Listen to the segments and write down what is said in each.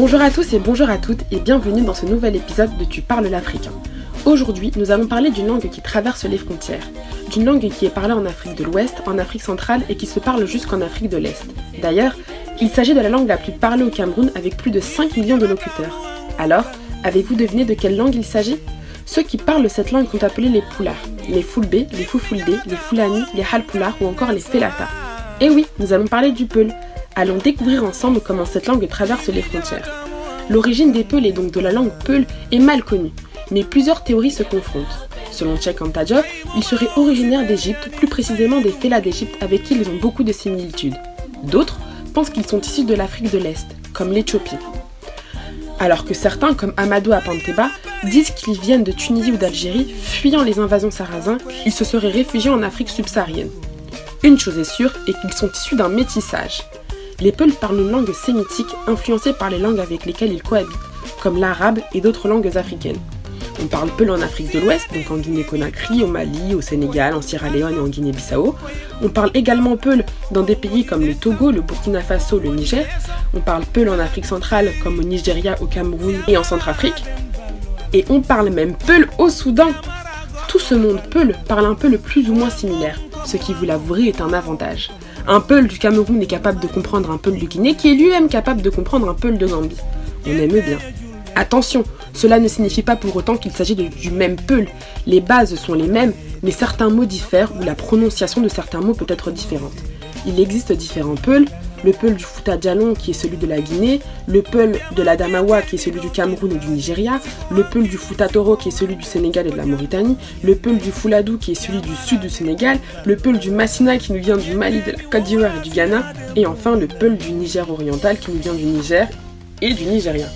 Bonjour à tous et bonjour à toutes et bienvenue dans ce nouvel épisode de Tu parles l'africain. Aujourd'hui, nous allons parler d'une langue qui traverse les frontières, d'une langue qui est parlée en Afrique de l'Ouest, en Afrique centrale et qui se parle jusqu'en Afrique de l'Est. D'ailleurs, il s'agit de la langue la plus parlée au Cameroun avec plus de 5 millions de locuteurs. Alors, avez-vous deviné de quelle langue il s'agit? Ceux qui parlent cette langue sont appelés les Poulards, les Fulbe, les Fufulde, les Fulani, les Halpoulards ou encore les Felata. Et oui, nous allons parler du Peul. Allons découvrir ensemble comment cette langue traverse les frontières. L'origine des Peuls et donc de la langue Peul est mal connue, mais plusieurs théories se confrontent. Selon Cheikh Anta Diop, ils seraient originaires d'Égypte, plus précisément des Fela d'Égypte avec qui ils ont beaucoup de similitudes. D'autres pensent qu'ils sont issus de l'Afrique de l'Est, comme l'Éthiopie. Alors que certains, comme Amadou Apanteba, disent qu'ils viennent de Tunisie ou d'Algérie, fuyant les invasions sarrasins, ils se seraient réfugiés en Afrique subsaharienne. Une chose est sûre, est qu'ils sont issus d'un métissage. Les Peuls parlent une langue sémitique influencée par les langues avec lesquelles ils cohabitent, comme l'arabe et d'autres langues africaines. On parle Peul en Afrique de l'Ouest, donc en Guinée-Conakry, au Mali, au Sénégal, en Sierra Leone et en Guinée-Bissau. On parle également Peul dans des pays comme le Togo, le Burkina Faso, le Niger. On parle Peul en Afrique centrale, comme au Nigeria, au Cameroun et en Centrafrique. Et on parle même Peul au Soudan. Tout ce monde Peul parle un peu le plus ou moins similaire, ce qui, vous l'avouerez, est un avantage. Un Peul du Cameroun est capable de comprendre un Peul du Guinée, qui est lui-même capable de comprendre un Peul de Gambie. On aime bien. Attention, cela ne signifie pas pour autant qu'il s'agit du même Peul. Les bases sont les mêmes, mais certains mots diffèrent ou la prononciation de certains mots peut être différente. Il existe différents Peuls, le Peul du Fouta Djalon qui est celui de la Guinée, le Peul de la Damawa qui est celui du Cameroun et du Nigeria, le Peul du Fouta Toro qui est celui du Sénégal et de la Mauritanie, le Peul du Fouladou qui est celui du sud du Sénégal, le Peul du Massina qui nous vient du Mali, de la Côte et du Ghana, et enfin le Peul du Niger oriental qui nous vient du Niger et du Nigeria.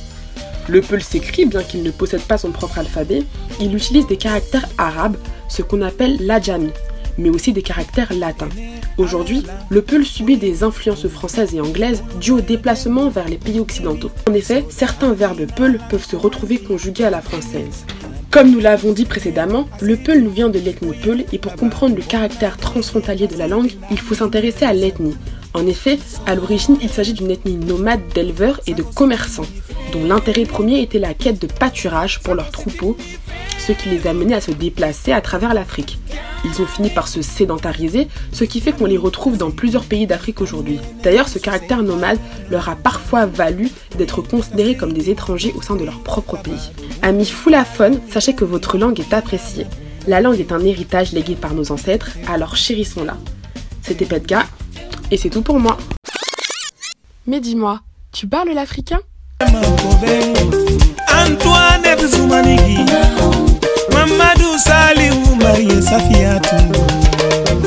Le Peul s'écrit, bien qu'il ne possède pas son propre alphabet, il utilise des caractères arabes, ce qu'on appelle l'adjami, mais aussi des caractères latins. Aujourd'hui, le Peul subit des influences françaises et anglaises dues au déplacement vers les pays occidentaux. En effet, certains verbes Peul peuvent se retrouver conjugués à la française. Comme nous l'avons dit précédemment, le Peul nous vient de l'ethnie Peul et pour comprendre le caractère transfrontalier de la langue, il faut s'intéresser à l'ethnie. En effet, à l'origine, il s'agit d'une ethnie nomade d'éleveurs et de commerçants dont l'intérêt premier était la quête de pâturage pour leurs troupeaux, ce qui les a menés à se déplacer à travers l'Afrique. Ils ont fini par se sédentariser, ce qui fait qu'on les retrouve dans plusieurs pays d'Afrique aujourd'hui. D'ailleurs, ce caractère nomade leur a parfois valu d'être considérés comme des étrangers au sein de leur propre pays. Amis foulafone, sachez que votre langue est appréciée. La langue est un héritage légué par nos ancêtres, alors chérissons-la. C'était Petga, et c'est tout pour moi. Mais dis-moi, tu parles l'africain? Antoine